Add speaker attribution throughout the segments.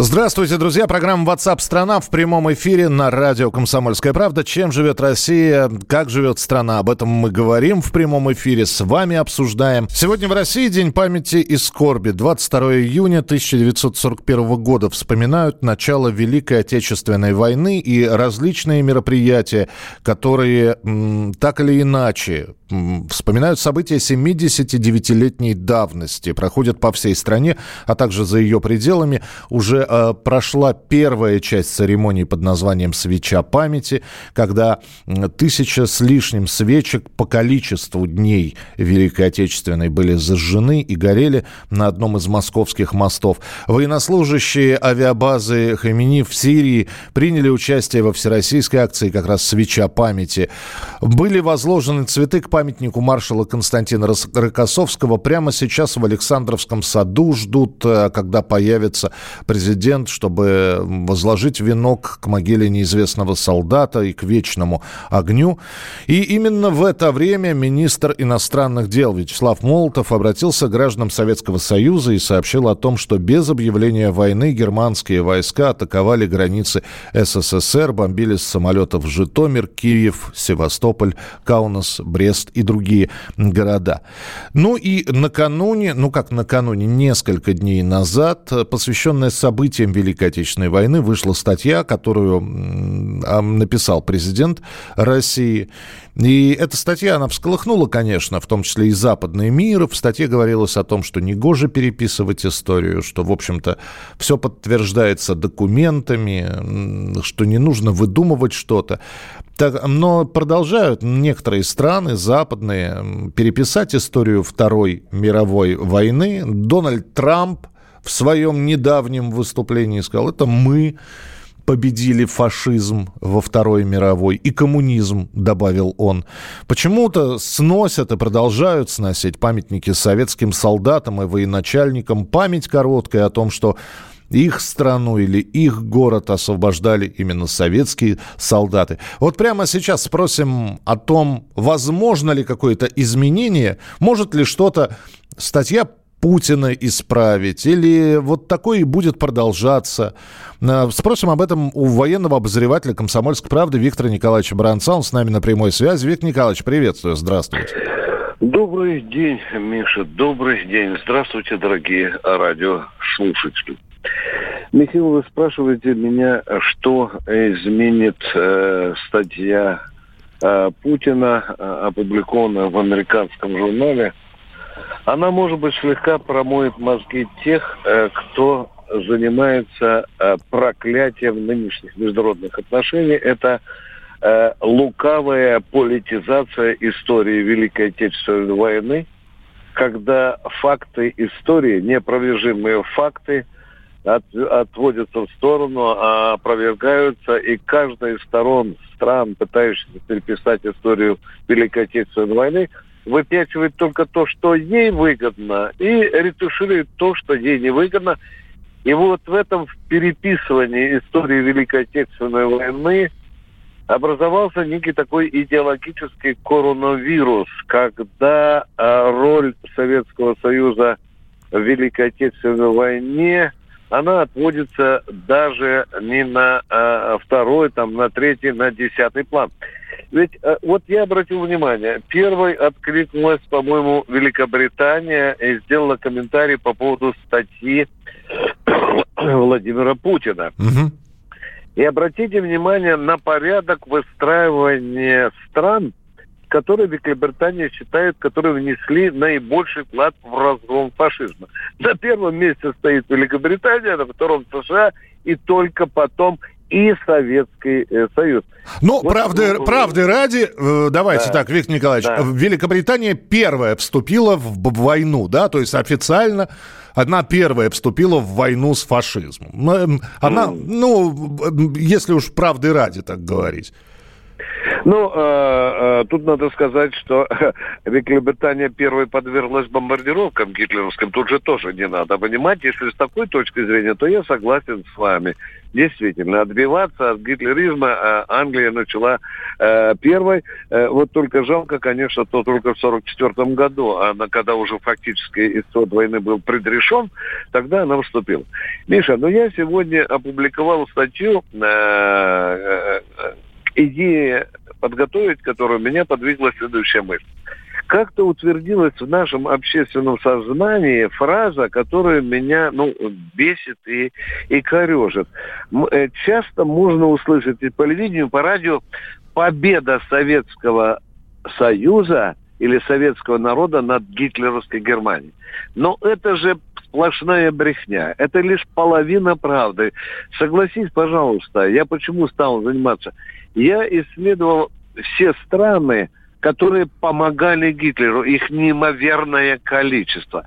Speaker 1: Здравствуйте, друзья. Программа WhatsApp страна в прямом эфире на радио «Комсомольская правда». Чем живет Россия, как живет страна, об этом мы говорим в прямом эфире, с вами обсуждаем. Сегодня в России День памяти и скорби. 22 июня 1941 года вспоминают начало Великой Отечественной войны и различные мероприятия, которые так или иначе вспоминают события 79-летней давности, проходят по всей стране, а также за ее пределами. Уже э, прошла первая часть церемонии под названием «Свеча памяти», когда тысяча с лишним свечек по количеству дней Великой Отечественной были зажжены и горели на одном из московских мостов. Военнослужащие авиабазы Хамини в Сирии приняли участие во всероссийской акции как раз «Свеча памяти». Были возложены цветы к памятнику маршала Константина Рокоссовского. Прямо сейчас в Александровском саду ждут, э, когда появится президент, чтобы возложить венок к могиле неизвестного солдата и к вечному огню. И именно в это время министр иностранных дел Вячеслав Молотов обратился к гражданам Советского Союза и сообщил о том, что без объявления войны германские войска атаковали границы СССР, бомбили с самолетов Житомир, Киев, Севастополь, Каунас, Брест и другие города. Ну и накануне, ну как накануне, несколько дней назад, посвященная событиям Великой Отечественной войны, вышла статья, которую написал президент России. И эта статья, она всколыхнула, конечно, в том числе и западный мир. В статье говорилось о том, что негоже переписывать историю, что, в общем-то, все подтверждается документами, что не нужно выдумывать что-то. Но продолжают некоторые страны западные переписать историю Второй мировой войны. Дональд Трамп в своем недавнем выступлении сказал, это мы победили фашизм во Второй мировой и коммунизм, добавил он. Почему-то сносят и продолжают сносить памятники советским солдатам и военачальникам. Память короткая о том, что их страну или их город освобождали именно советские солдаты. Вот прямо сейчас спросим о том, возможно ли какое-то изменение, может ли что-то статья Путина исправить? Или вот такое и будет продолжаться? Э, спросим об этом у военного обозревателя «Комсомольской правды» Виктора Николаевича Баранца. Он с нами на прямой связи. Виктор Николаевич, приветствую. Здравствуйте.
Speaker 2: Добрый день, Миша. Добрый день. Здравствуйте, дорогие радиослушатели. Михаил, вы спрашиваете меня, что изменит э, статья э, Путина, э, опубликованная в американском журнале. Она, может быть, слегка промоет мозги тех, э, кто занимается э, проклятием нынешних международных отношений. Это э, лукавая политизация истории Великой Отечественной войны, когда факты истории, неопровержимые факты – от, отводятся в сторону, а опровергаются, и каждая из сторон стран, пытающихся переписать историю Великой Отечественной войны, выпячивает только то, что ей выгодно, и ретуширует то, что ей не выгодно. И вот в этом переписывании истории Великой Отечественной войны образовался некий такой идеологический коронавирус, когда э, роль Советского Союза в Великой Отечественной войне она отводится даже не на э, второй, там, на третий, на десятый план. Ведь э, вот я обратил внимание, первой откликнулась, по-моему, Великобритания и сделала комментарий по поводу статьи Владимира Путина. Угу. И обратите внимание на порядок выстраивания стран, которые Великобритания считает, которые внесли наибольший вклад в разгром фашизма. На первом месте стоит Великобритания, на втором США, и только потом и Советский э, Союз.
Speaker 1: Ну, вот, правды, ну, правды ради, э, давайте да, так, Виктор Николаевич, да. Великобритания первая вступила в войну, да, то есть официально она первая вступила в войну с фашизмом. Она, ну, ну если уж правды ради так говорить.
Speaker 2: Ну, э, э, тут надо сказать, что Великобритания первой подверглась бомбардировкам гитлеровским. Тут же тоже не надо понимать. Если с такой точки зрения, то я согласен с вами. Действительно, отбиваться от гитлеризма э, Англия начала э, первой. Э, вот только жалко, конечно, то только в 1944 году, а она, когда уже фактически исход войны был предрешен, тогда она вступила. Миша, ну я сегодня опубликовал статью э, э, э идея подготовить, которую меня подвигла следующая мысль. Как-то утвердилась в нашем общественном сознании фраза, которая меня ну, бесит и, и корежит. Э, часто можно услышать и по телевидению, по радио победа Советского Союза или советского народа над гитлеровской Германией. Но это же сплошная брехня. Это лишь половина правды. Согласись, пожалуйста, я почему стал заниматься? Я исследовал все страны, которые помогали Гитлеру, их неимоверное количество.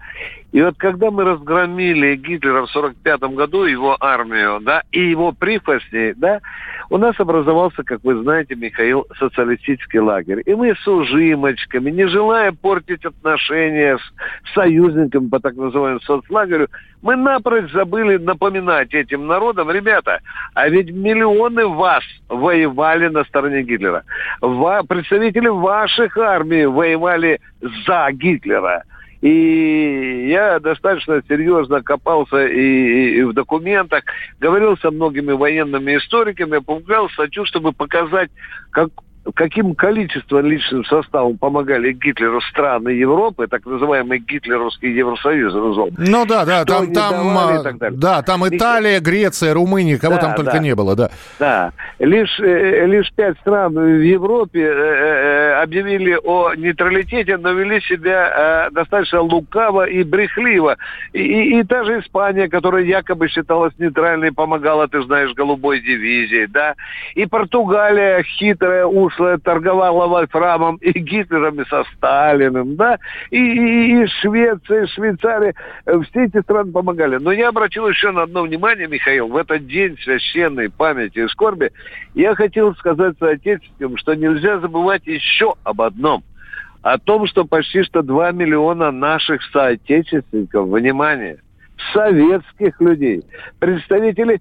Speaker 2: И вот когда мы разгромили Гитлера в 45 году, его армию, да, и его прихвостней, да, у нас образовался, как вы знаете, Михаил, социалистический лагерь. И мы с ужимочками, не желая портить отношения с союзниками по так называемому соцлагерю, мы напрочь забыли напоминать этим народам, ребята, а ведь миллионы вас воевали на стороне Гитлера. Ва- представители ваших армий воевали за Гитлера. И я достаточно серьезно копался и, и в документах, говорил со многими военными историками, опубликовал статью, чтобы показать, как каким количеством личным составом помогали Гитлеру страны Европы, так называемый гитлеровский Евросоюз назвал.
Speaker 1: Ну да, да, там, там, а, да, там Италия, Греция, Румыния, кого да, там только да. не было, да.
Speaker 2: Да, лишь, э, лишь пять стран в Европе э, э, объявили о нейтралитете, но вели себя достаточно лукаво и брехливо. И, и, и та же Испания, которая якобы считалась нейтральной, помогала, ты знаешь, голубой дивизии, да, и Португалия хитрая, уж прошлое торговала вольфрамом и Гитлером, и со Сталиным, да, и, и, и Швеция, и Швейцария, э, все эти страны помогали. Но я обратил еще на одно внимание, Михаил, в этот день священной памяти и скорби, я хотел сказать соотечественникам, что нельзя забывать еще об одном – о том, что почти что 2 миллиона наших соотечественников, внимание – советских людей, представителей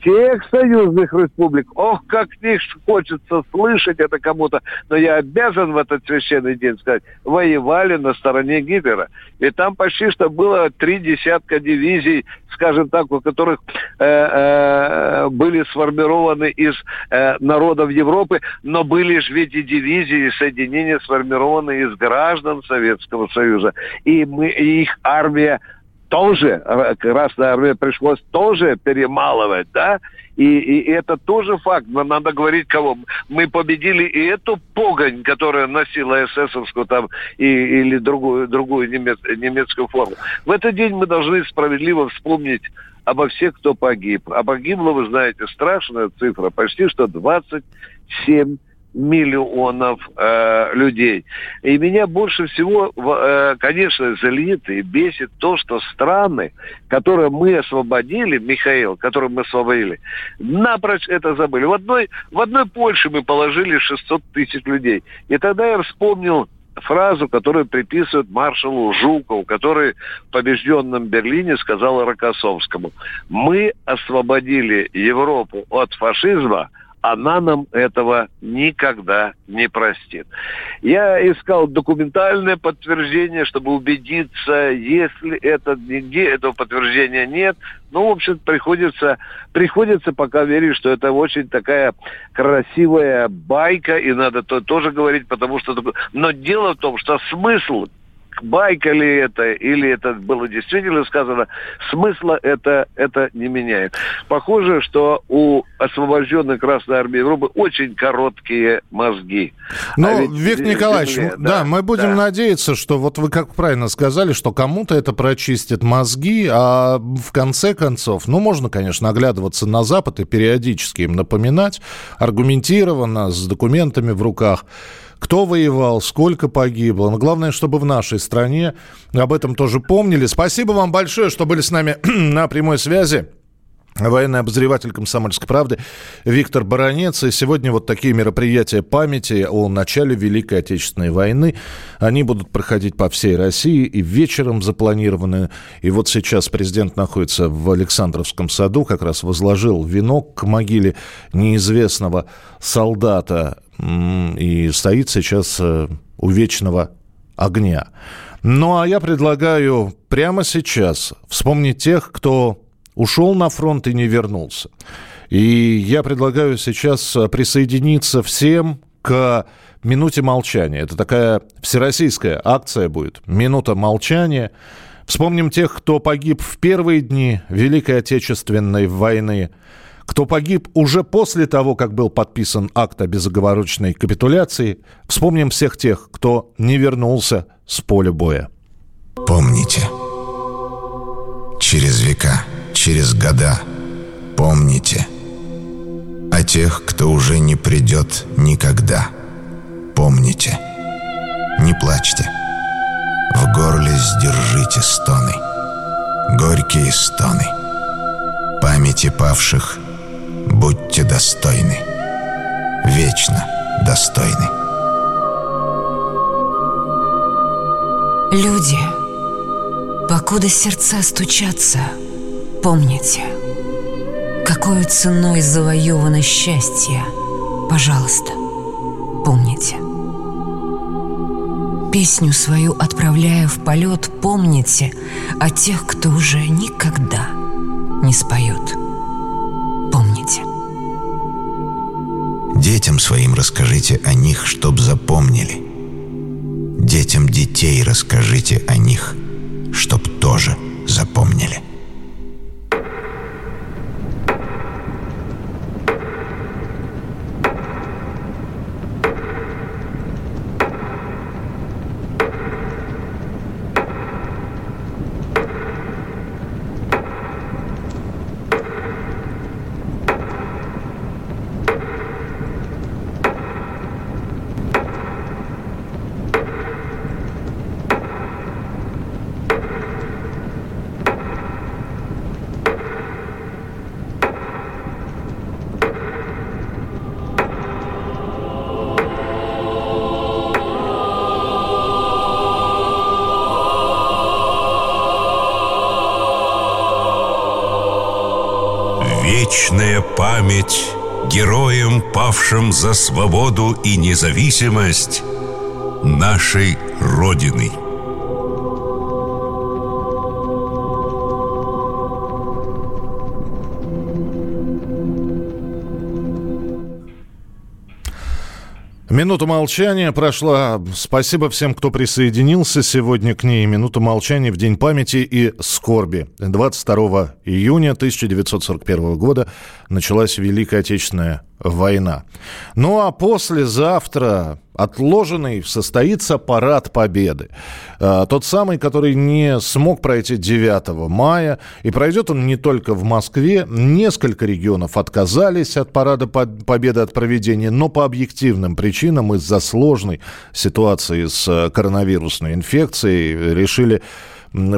Speaker 2: всех союзных республик. Ох, как них хочется слышать это кому-то, но я обязан в этот священный день сказать, воевали на стороне Гитлера. И там почти что было три десятка дивизий, скажем так, у которых э, э, были сформированы из э, народов Европы, но были же ведь и дивизии, и соединения сформированы из граждан Советского Союза. И, мы, и их армия тоже э, Красная Армия пришлось тоже перемалывать, да, и, и это тоже факт. Но надо говорить кого. Мы победили и эту погонь, которая носила эсэсовскую там и, или другую, другую немец, немецкую форму. В этот день мы должны справедливо вспомнить обо всех, кто погиб. А погибло, вы знаете, страшная цифра, почти что 27 миллионов э, людей. И меня больше всего, э, конечно, злит и бесит то, что страны, которые мы освободили, Михаил, которые мы освободили, напрочь это забыли. В одной, в одной Польше мы положили 600 тысяч людей. И тогда я вспомнил фразу, которую приписывают маршалу Жукову, который в побежденном Берлине сказал Рокоссовскому. Мы освободили Европу от фашизма, она нам этого никогда не простит. Я искал документальное подтверждение, чтобы убедиться, если это нигде этого подтверждения нет. Ну, в общем, приходится, приходится пока верить, что это очень такая красивая байка, и надо то тоже говорить, потому что... Но дело в том, что смысл байка ли это, или это было действительно сказано, смысла это, это не меняет. Похоже, что у освобожденной Красной Армии Европы очень короткие мозги.
Speaker 1: Ну, а Виктор Николаевич, земле, да, да, мы будем да. надеяться, что вот вы как правильно сказали, что кому-то это прочистит мозги, а в конце концов, ну, можно, конечно, оглядываться на Запад и периодически им напоминать, аргументированно, с документами в руках, кто воевал, сколько погибло. Но главное, чтобы в нашей стране об этом тоже помнили. Спасибо вам большое, что были с нами на прямой связи. военный обозреватель «Комсомольской правды» Виктор Баранец. И сегодня вот такие мероприятия памяти о начале Великой Отечественной войны. Они будут проходить по всей России и вечером запланированы. И вот сейчас президент находится в Александровском саду, как раз возложил венок к могиле неизвестного солдата и стоит сейчас э, у вечного огня. Ну а я предлагаю прямо сейчас вспомнить тех, кто ушел на фронт и не вернулся. И я предлагаю сейчас э, присоединиться всем к минуте молчания. Это такая всероссийская акция будет. Минута молчания. Вспомним тех, кто погиб в первые дни Великой Отечественной войны, кто погиб уже после того, как был подписан акт о безоговорочной капитуляции. Вспомним всех тех, кто не вернулся с поля боя.
Speaker 3: Помните, через века – через года. Помните о тех, кто уже не придет никогда. Помните. Не плачьте. В горле сдержите стоны. Горькие стоны. Памяти павших будьте достойны. Вечно достойны.
Speaker 4: Люди, покуда сердца стучатся, Помните, какой ценой завоевано счастье. Пожалуйста, помните. Песню свою отправляя в полет, помните о тех, кто уже никогда не споет.
Speaker 3: Детям своим расскажите о них, чтоб запомнили. Детям детей расскажите о них, чтоб тоже запомнили.
Speaker 5: Героям, павшим за свободу и независимость нашей Родины –
Speaker 1: Минута молчания прошла. Спасибо всем, кто присоединился сегодня к ней. Минута молчания в День памяти и скорби. 22 июня 1941 года началась Великая Отечественная война. Ну а послезавтра отложенный состоится парад Победы. А, тот самый, который не смог пройти 9 мая. И пройдет он не только в Москве. Несколько регионов отказались от парада Победы, от проведения, но по объективным причинам из-за сложной ситуации с э, коронавирусной инфекцией решили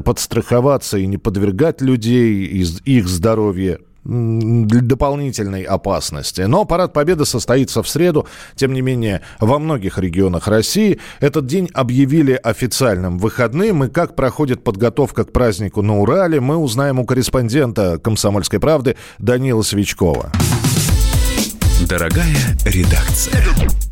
Speaker 1: подстраховаться и не подвергать людей, их здоровье дополнительной опасности. Но парад Победы состоится в среду. Тем не менее, во многих регионах России этот день объявили официальным выходным. И как проходит подготовка к празднику на Урале, мы узнаем у корреспондента «Комсомольской правды» Данила Свечкова.
Speaker 6: Дорогая редакция.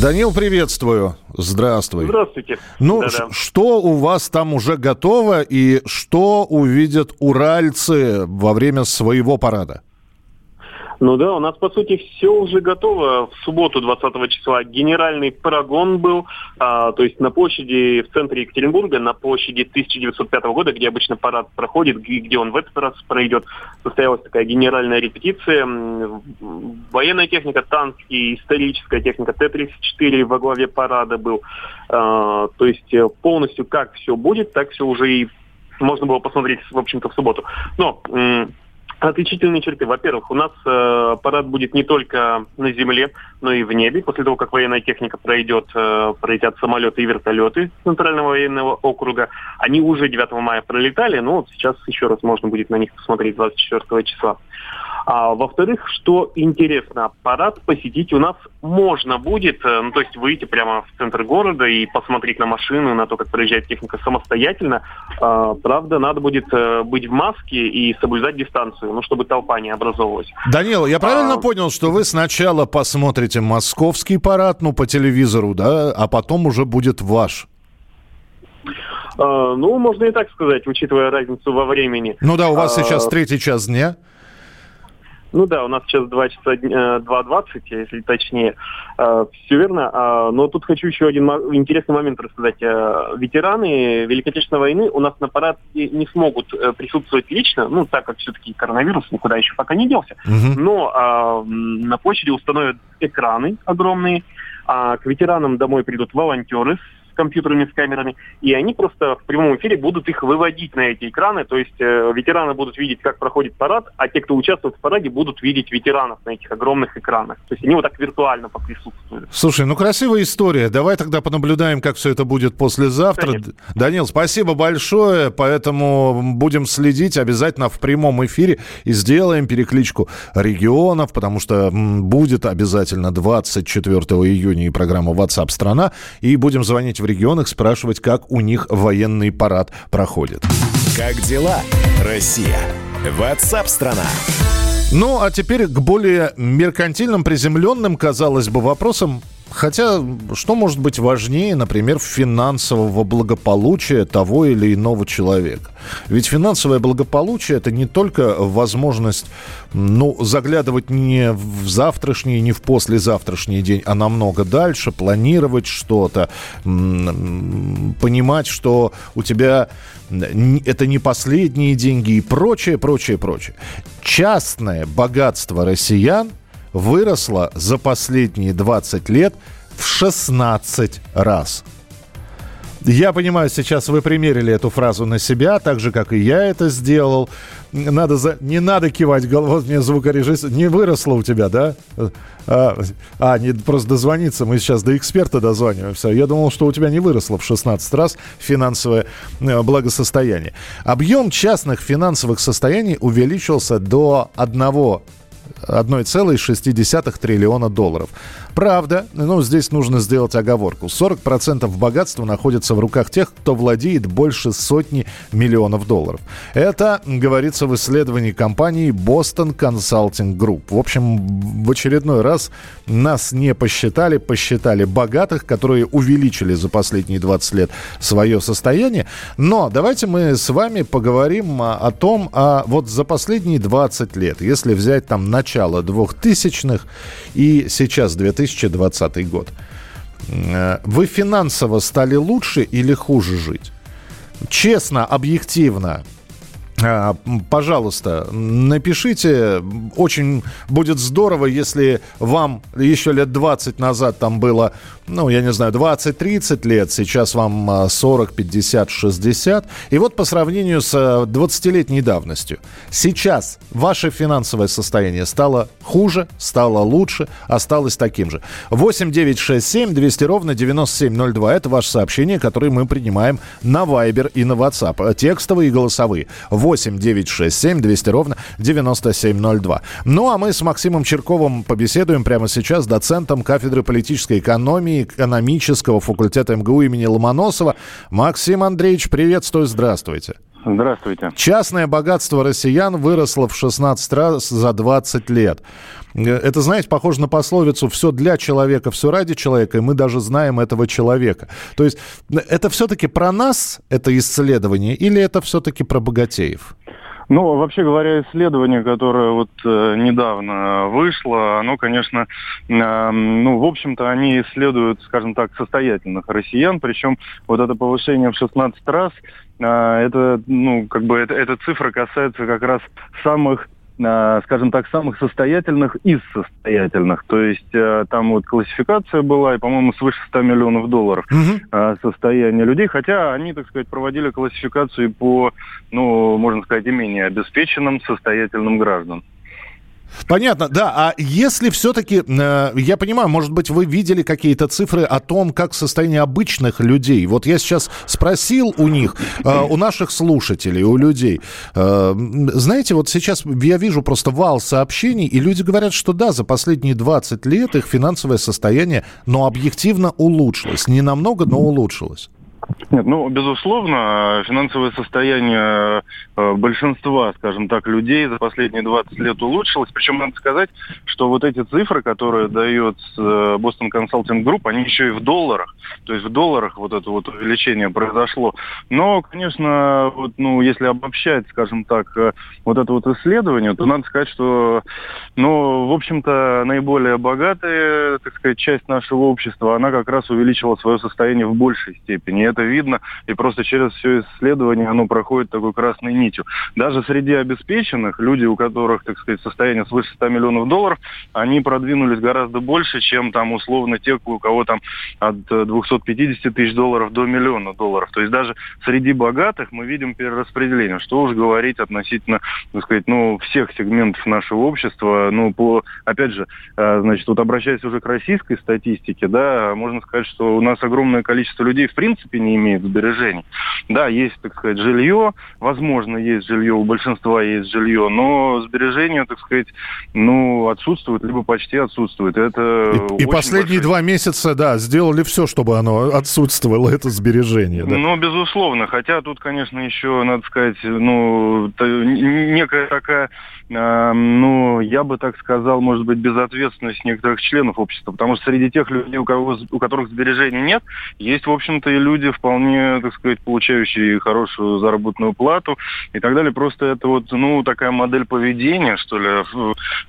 Speaker 1: Данил, приветствую. Здравствуй.
Speaker 7: Здравствуйте.
Speaker 1: Ну, что у вас там уже готово и что увидят уральцы во время своего парада?
Speaker 7: Ну да, у нас, по сути, все уже готово. В субботу 20 числа генеральный парагон был, а, то есть на площади в центре Екатеринбурга, на площади 1905 года, где обычно парад проходит, где он в этот раз пройдет, состоялась такая генеральная репетиция. Военная техника, танки, историческая техника Т-34 во главе парада был. А, то есть э, полностью как все будет, так все уже и можно было посмотреть, в общем-то, в субботу. Но Отличительные черты. Во-первых, у нас э, парад будет не только на земле, но и в небе. После того, как военная техника пройдет, э, пролетят самолеты и вертолеты Центрального военного округа. Они уже 9 мая пролетали, но вот сейчас еще раз можно будет на них посмотреть 24 числа. А, во-вторых, что интересно, парад посетить у нас можно будет, э, ну, то есть выйти прямо в центр города и посмотреть на машину, на то, как проезжает техника самостоятельно. А, правда, надо будет э, быть в маске и соблюдать дистанцию, ну, чтобы толпа не образовалась.
Speaker 1: Данил, я правильно а... понял, что вы сначала посмотрите московский парад, ну, по телевизору, да, а потом уже будет ваш?
Speaker 7: А, ну, можно и так сказать, учитывая разницу во времени.
Speaker 1: Ну да, у вас а... сейчас третий час дня.
Speaker 7: Ну да, у нас сейчас 2 часа 2.20, если точнее. А, Все верно. А, но тут хочу еще один интересный момент рассказать. А, ветераны Великой Отечественной войны у нас на параде не смогут э, присутствовать лично, ну, так как все-таки коронавирус никуда еще пока не делся. Угу. Но на площади установят экраны огромные, а к ветеранам домой придут волонтеры компьютерами, с камерами, и они просто в прямом эфире будут их выводить на эти экраны, то есть э, ветераны будут видеть, как проходит парад, а те, кто участвует в параде, будут видеть ветеранов на этих огромных экранах. То есть они вот так виртуально поприсутствуют.
Speaker 1: Слушай, ну красивая история. Давай тогда понаблюдаем, как все это будет послезавтра. Конечно. Данил, спасибо большое, поэтому будем следить обязательно в прямом эфире и сделаем перекличку регионов, потому что будет обязательно 24 июня и программа WhatsApp страна, и будем звонить в регионах, спрашивать, как у них военный парад проходит.
Speaker 6: Как дела, Россия? Ватсап-страна!
Speaker 1: Ну, а теперь к более меркантильным, приземленным, казалось бы, вопросам. Хотя, что может быть важнее, например, финансового благополучия того или иного человека? Ведь финансовое благополучие – это не только возможность ну, заглядывать не в завтрашний, не в послезавтрашний день, а намного дальше, планировать что-то, понимать, что у тебя это не последние деньги и прочее, прочее, прочее. Частное богатство россиян выросло за последние 20 лет в 16 раз. Я понимаю, сейчас вы примерили эту фразу на себя, так же, как и я это сделал. Надо за... Не надо кивать головой, мне звукорежиссер. Не выросло у тебя, да? А, а, не просто дозвониться. Мы сейчас до эксперта дозваниваемся. Я думал, что у тебя не выросло в 16 раз финансовое э, благосостояние. Объем частных финансовых состояний увеличился до 1 1,6 триллиона долларов. Правда, ну, здесь нужно сделать оговорку. 40% богатства находится в руках тех, кто владеет больше сотни миллионов долларов. Это говорится в исследовании компании Boston Consulting Group. В общем, в очередной раз нас не посчитали, посчитали богатых, которые увеличили за последние 20 лет свое состояние. Но давайте мы с вами поговорим о том, а вот за последние 20 лет, если взять там начало 2000-х и сейчас 2000 2020 год. Э, вы финансово стали лучше или хуже жить? Честно, объективно, Пожалуйста, напишите. Очень будет здорово, если вам еще лет 20 назад там было ну, я не знаю, 20-30 лет, сейчас вам 40, 50, 60. И вот по сравнению с 20-летней давностью, сейчас ваше финансовое состояние стало хуже, стало лучше, осталось таким же. 8 9 6 7 200 ровно 9702. Это ваше сообщение, которое мы принимаем на Viber и на WhatsApp. Текстовые и голосовые. 8 9 6 7 200 ровно 9702. Ну, а мы с Максимом Черковым побеседуем прямо сейчас, доцентом кафедры политической экономии экономического факультета МГУ имени Ломоносова. Максим Андреевич, приветствую, здравствуйте.
Speaker 8: Здравствуйте.
Speaker 1: Частное богатство россиян выросло в 16 раз за 20 лет. Это, знаете, похоже на пословицу «все для человека, все ради человека», и мы даже знаем этого человека. То есть это все-таки про нас, это исследование, или это все-таки про богатеев?
Speaker 8: Ну, вообще говоря, исследование, которое вот э, недавно вышло, оно, конечно, э, ну, в общем-то, они исследуют, скажем так, состоятельных россиян, причем вот это повышение в 16 раз, э, это, ну, как бы, это, эта цифра касается как раз самых э, скажем так, самых состоятельных из состоятельных. То есть э, там вот классификация была, и, по-моему, свыше 100 миллионов долларов э, состояние людей, хотя они, так сказать, проводили классификацию по, ну, можно сказать, и менее обеспеченным состоятельным гражданам.
Speaker 1: Понятно, да. А если все-таки, э, я понимаю, может быть, вы видели какие-то цифры о том, как состояние обычных людей. Вот я сейчас спросил у них, э, у наших слушателей, у людей. Э, знаете, вот сейчас я вижу просто вал сообщений, и люди говорят, что да, за последние 20 лет их финансовое состояние, но объективно улучшилось. Не намного, но улучшилось.
Speaker 8: Нет, ну, безусловно, финансовое состояние э, большинства, скажем так, людей за последние 20 лет улучшилось. Причем надо сказать, что вот эти цифры, которые дает э, Boston Consulting Group, они еще и в долларах. То есть в долларах вот это вот увеличение произошло. Но, конечно, вот, ну, если обобщать, скажем так, э, вот это вот исследование, то надо сказать, что, ну, в общем-то, наиболее богатая, так сказать, часть нашего общества, она как раз увеличила свое состояние в большей степени. Это видно и просто через все исследование оно проходит такой красной нитью. Даже среди обеспеченных, люди, у которых, так сказать, состояние свыше 100 миллионов долларов, они продвинулись гораздо больше, чем там условно те, у кого там от 250 тысяч долларов до миллиона долларов. То есть даже среди богатых мы видим перераспределение. Что уж говорить относительно, так сказать, ну, всех сегментов нашего общества. Ну, по, опять же, а, значит, вот обращаясь уже к российской статистике, да, можно сказать, что у нас огромное количество людей в принципе не имеет имеют сбережений. Да, есть, так сказать, жилье, возможно, есть жилье, у большинства есть жилье, но сбережения, так сказать, ну, отсутствуют, либо почти отсутствуют. Это
Speaker 1: и, и последние большой... два месяца, да, сделали все, чтобы оно отсутствовало, это сбережение. Да?
Speaker 8: Ну, безусловно, хотя тут, конечно, еще, надо сказать, ну, некая такая ну, я бы так сказал, может быть, безответственность некоторых членов общества, потому что среди тех людей, у, кого, у которых сбережений нет, есть, в общем-то, и люди вполне, так сказать, получающие хорошую заработную плату и так далее. Просто это вот, ну, такая модель поведения, что ли,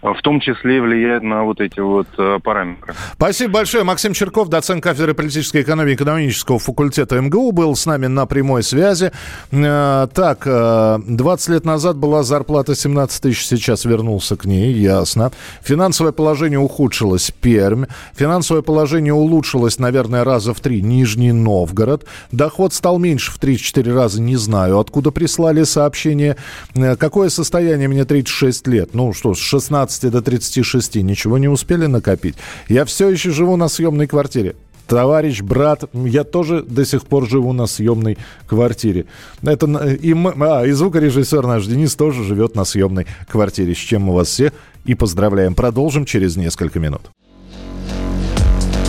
Speaker 8: в, том числе влияет на вот эти вот э, параметры.
Speaker 1: Спасибо большое. Максим Черков, доцент кафедры политической экономии экономического факультета МГУ, был с нами на прямой связи. Э, так, 20 э, лет назад была зарплата 17 тысяч сейчас вернулся к ней, ясно. Финансовое положение ухудшилось, Пермь. Финансовое положение улучшилось, наверное, раза в три, Нижний Новгород. Доход стал меньше в 3-4 раза, не знаю, откуда прислали сообщение. Э, какое состояние мне 36 лет? Ну что, с 16 до 36, ничего не успели накопить. Я все еще живу на съемной квартире товарищ, брат, я тоже до сих пор живу на съемной квартире. Это и, мы, а, и звукорежиссер наш Денис тоже живет на съемной квартире, с чем мы вас всех и поздравляем. Продолжим через несколько минут.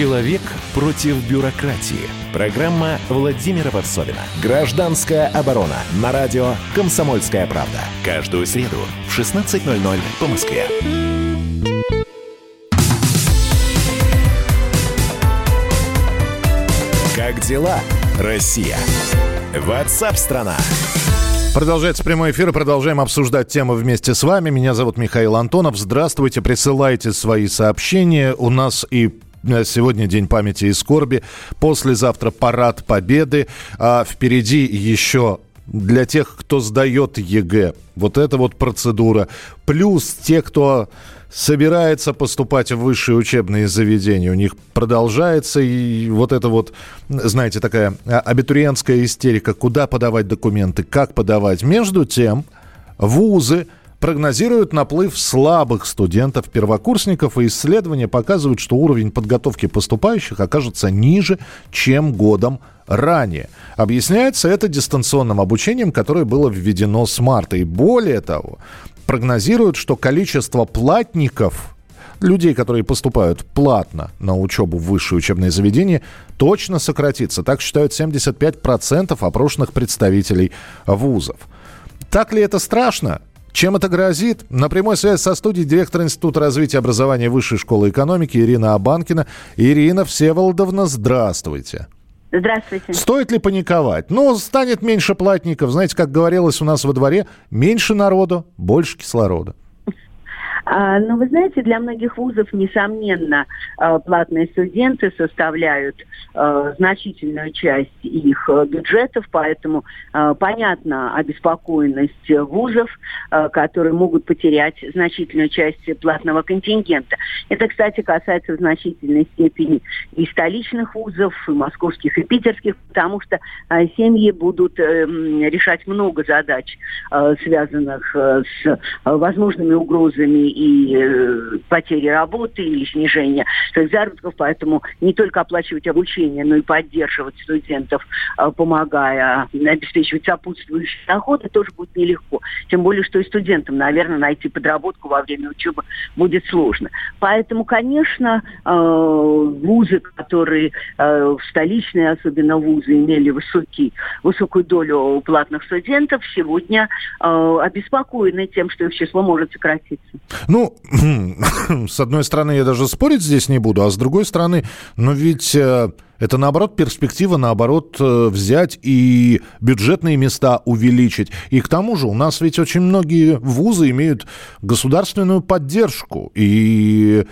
Speaker 6: Человек против бюрократии. Программа Владимира Варсовина. Гражданская оборона. На радио «Комсомольская правда». Каждую среду в 16.00 по Москве. Как дела, Россия? What's up, страна!
Speaker 1: Продолжается прямой эфир. Продолжаем обсуждать темы вместе с вами. Меня зовут Михаил Антонов. Здравствуйте. Присылайте свои сообщения. У нас и э, Сегодня День памяти и скорби. Послезавтра парад победы. А впереди еще для тех, кто сдает ЕГЭ. Вот эта вот процедура. Плюс те, кто собирается поступать в высшие учебные заведения. У них продолжается и вот это вот, знаете, такая а, абитуриентская истерика. Куда подавать документы, как подавать. Между тем, вузы прогнозируют наплыв слабых студентов-первокурсников, и исследования показывают, что уровень подготовки поступающих окажется ниже, чем годом ранее. Объясняется это дистанционным обучением, которое было введено с марта. И более того, прогнозируют, что количество платников людей, которые поступают платно на учебу в высшее учебное заведение, точно сократится. Так считают 75% опрошенных представителей вузов. Так ли это страшно? Чем это грозит? На прямой связи со студией директор Института развития образования Высшей школы экономики Ирина Абанкина. Ирина Всеволодовна, здравствуйте.
Speaker 9: Здравствуйте.
Speaker 1: Стоит ли паниковать? Ну, станет меньше платников. Знаете, как говорилось у нас во дворе, меньше народу, больше кислорода.
Speaker 9: А, Но ну, вы знаете, для многих вузов, несомненно, а, платные студенты составляют а, значительную часть их бюджетов, поэтому понятна обеспокоенность вузов, которые могут потерять значительную часть платного контингента. Это, кстати, касается в значительной степени и столичных вузов, и московских, и питерских, потому что семьи будут эм, решать много задач, связанных с возможными угрозами и э, потери работы или снижения своих заработков, поэтому не только оплачивать обучение, но и поддерживать студентов, э, помогая обеспечивать сопутствующие доходы, тоже будет нелегко. Тем более, что и студентам, наверное, найти подработку во время учебы будет сложно. Поэтому, конечно, э, вузы, которые э, столичные, особенно вузы, имели высокий, высокую долю платных студентов, сегодня обеспокоены тем, что их число может сократиться.
Speaker 1: Ну, с одной стороны, я даже спорить здесь не буду, а с другой стороны, ну ведь э, это наоборот перспектива, наоборот, э, взять и бюджетные места увеличить. И к тому же у нас ведь очень многие вузы имеют государственную поддержку. И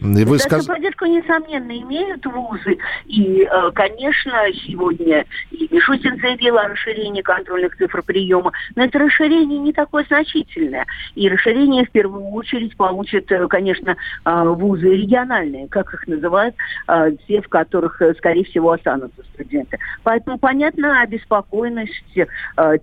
Speaker 9: и вы сказ... поддержку, несомненно, имеют вузы. И, э, конечно, сегодня и Мишустин заявил о расширении контрольных цифр приема, но это расширение не такое значительное. И расширение в первую очередь получат, э, конечно, э, вузы региональные, как их называют, те, в которых, скорее всего, останутся студенты. Поэтому понятна обеспокоенность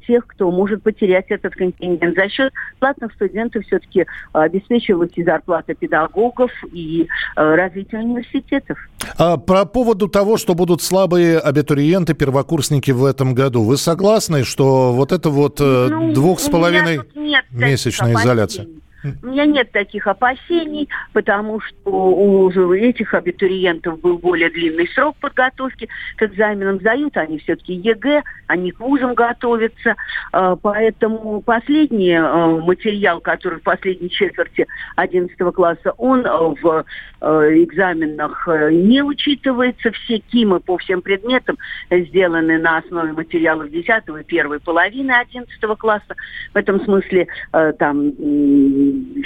Speaker 9: тех, кто может потерять этот контингент. За счет платных студентов все-таки обеспечивать и зарплата педагогов, и Э, развития университетов.
Speaker 1: А по поводу того, что будут слабые абитуриенты, первокурсники в этом году, вы согласны, что вот это вот э, ну, двух с половиной месячная изоляция?
Speaker 9: У меня нет таких опасений, потому что у этих абитуриентов был более длинный срок подготовки к экзаменам. Сдают они все-таки ЕГЭ, они к вузам готовятся. А, поэтому последний а, материал, который в последней четверти 11 класса, он а, в экзаменах не учитывается. Все КИМы по всем предметам сделаны на основе материалов 10 и первой половины 11 класса. В этом смысле там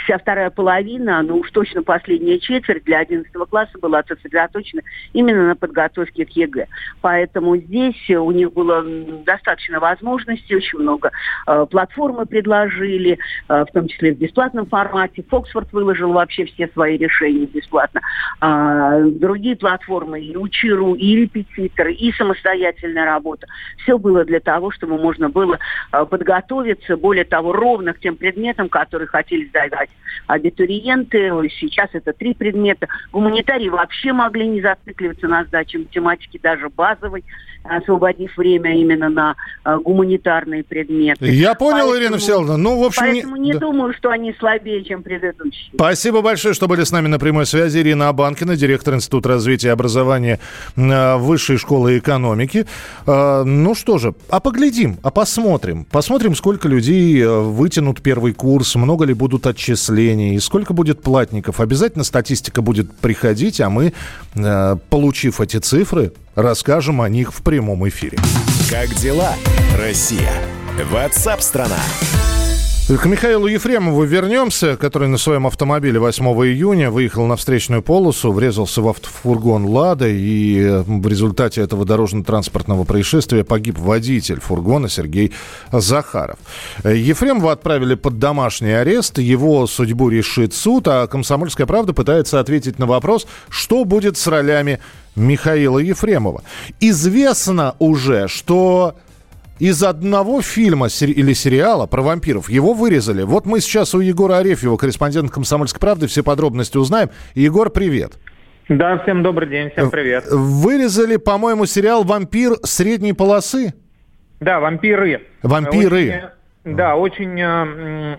Speaker 9: вся вторая половина, ну уж точно последняя четверть для 11 класса была сосредоточена именно на подготовке к ЕГЭ. Поэтому здесь у них было достаточно возможностей, очень много э, платформы предложили, э, в том числе в бесплатном формате. Фоксфорд выложил вообще все свои решения бесплатно. А, другие платформы, и Учиру, и репетиторы, и самостоятельная работа. Все было для того, чтобы можно было э, подготовиться, более того, ровно к тем предметам, которые хотели сдавать абитуриенты. Сейчас это три предмета. Гуманитарии вообще могли не зацикливаться на сдаче математики, даже базовой, освободив время именно на э, гуманитарные предметы.
Speaker 1: Я понял, поэтому, Ирина Всеволодовна. Ну, в общем...
Speaker 9: Поэтому не, не да. думаю, что они слабее, чем предыдущие.
Speaker 1: Спасибо большое, что были с нами на прямой связи. Ирина Абанкина, директор Института развития и образования э, Высшей школы экономики. Э, ну что же, а поглядим, а посмотрим. Посмотрим, сколько людей вытянут первый курс, много ли будут отчислений, сколько будет платников. Обязательно статистика будет приходить, а мы, получив эти цифры, расскажем о них в прямом эфире.
Speaker 6: Как дела, Россия? Ватсап-страна!
Speaker 1: К Михаилу Ефремову вернемся, который на своем автомобиле 8 июня выехал на встречную полосу, врезался в автофургон «Лада», и в результате этого дорожно-транспортного происшествия погиб водитель фургона Сергей Захаров. Ефремова отправили под домашний арест, его судьбу решит суд, а «Комсомольская правда» пытается ответить на вопрос, что будет с ролями Михаила Ефремова. Известно уже, что из одного фильма или сериала про вампиров его вырезали. Вот мы сейчас у Егора Арефьева, корреспондента «Комсомольской правды», все подробности узнаем. Егор, привет.
Speaker 10: Да, всем добрый день, всем привет.
Speaker 1: Вырезали, по-моему, сериал «Вампир» средней полосы.
Speaker 10: Да, «Вампиры».
Speaker 1: «Вампиры».
Speaker 10: Очень, да, очень э,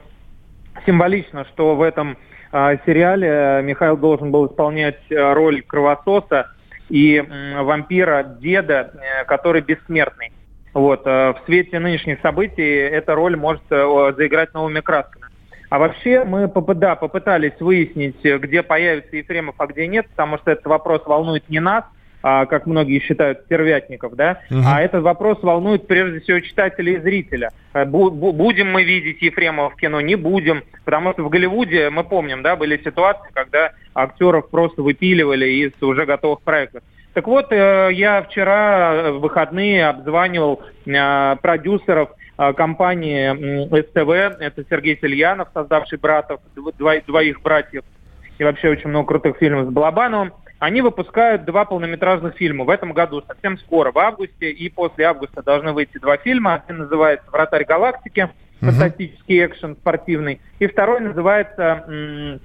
Speaker 10: символично, что в этом э, сериале э, Михаил должен был исполнять э, роль кровососа и м, вампира деда, э, который бессмертный. Вот, э, в свете нынешних событий эта роль может э, заиграть новыми красками. А вообще мы да, попытались выяснить, э, где появится Ефремов, а где нет, потому что этот вопрос волнует не нас, а, как многие считают, стервятников, да,
Speaker 11: Мгм.
Speaker 10: а этот вопрос волнует прежде всего читателя и зрителя. Бу- бу- Будем мы видеть Ефремова в кино, не будем, потому что в Голливуде, мы помним, да, были ситуации, когда актеров просто выпиливали из уже готовых проектов. Так вот, э, я вчера э, в выходные обзванивал э, продюсеров компании СТВ, это Сергей Сельянов, создавший «Братов», дво- дво- двоих братьев, и вообще очень много крутых фильмов с Балабановым. Они выпускают два полнометражных фильма в этом году, совсем скоро, в августе, и после августа должны выйти два фильма. Один называется «Вратарь галактики», фантастический экшен спортивный, и второй называется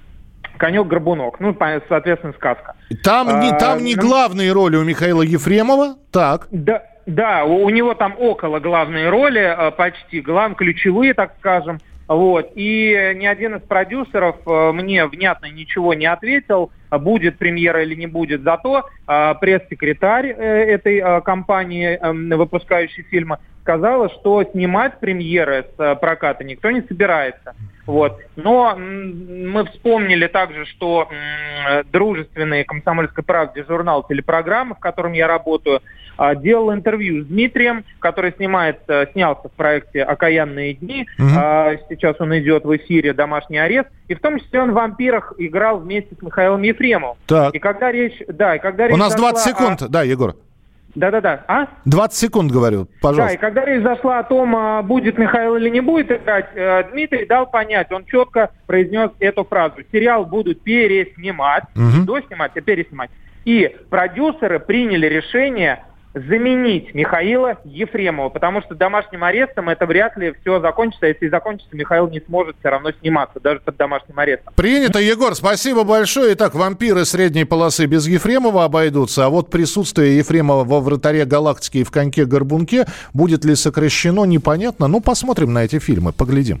Speaker 10: «Конек-горбунок», ну, соответственно, сказка.
Speaker 1: Там, не,
Speaker 10: А,
Speaker 1: там не
Speaker 10: ну,
Speaker 1: главные роли у Михаила Ефремова. Так.
Speaker 10: Да, да, у, него там около главные роли, э, почти глав, ключевые, так скажем. Вот. И ни один из продюсеров э, мне внятно ничего не ответил, а будет премьера или не будет. Зато пресс-секретарь э, этой компании, э, выпускающей фильмы, сказала, что снимать премьеры с э, проката никто не собирается. Вот. Но мы вспомнили также, что дружественный «Комсомольской правде» журнал «Телепрограмма», в котором я работаю, а, делал интервью с Дмитрием, который снимается, снялся в проекте «Окаянные дни». А, Сейчас он идет в эфире «Домашний арест». И в том числе он в «Вампирах» играл вместе с Михаилом Ефремовым.
Speaker 1: Так.
Speaker 10: И когда речь... Да, и когда
Speaker 1: У
Speaker 10: речь
Speaker 1: нас 20
Speaker 10: зашла о-
Speaker 1: секунд. Да, Егор.
Speaker 10: Да-да-да. А?
Speaker 1: 20 секунд, говорю,
Speaker 10: Да, и
Speaker 1: пожалуйста.
Speaker 10: когда речь зашла о том, а, будет Михаил или не будет играть, э, Дмитрий дал понять, он четко произнес эту фразу. Сериал будут переснимать, не доснимать, а переснимать. И продюсеры приняли решение заменить Михаила Ефремова, потому что домашним арестом это вряд ли все закончится. Если и закончится, Михаил не сможет все равно сниматься, даже под домашним арестом.
Speaker 1: Принято, Егор, спасибо большое. Итак, вампиры средней полосы без Ефремова обойдутся, а вот присутствие Ефремова во вратаре галактики и в коньке-горбунке будет ли сокращено, непонятно. Ну, посмотрим на эти фильмы, поглядим.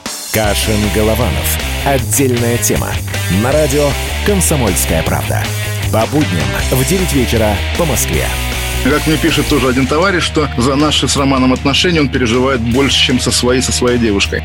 Speaker 6: Кашин-Голованов. Отдельная тема. На радио «Комсомольская правда». По будням в 9 вечера по Москве.
Speaker 12: Как мне пишет тоже один товарищ, что за наши с Романом отношения он переживает больше, чем со своей, со своей девушкой.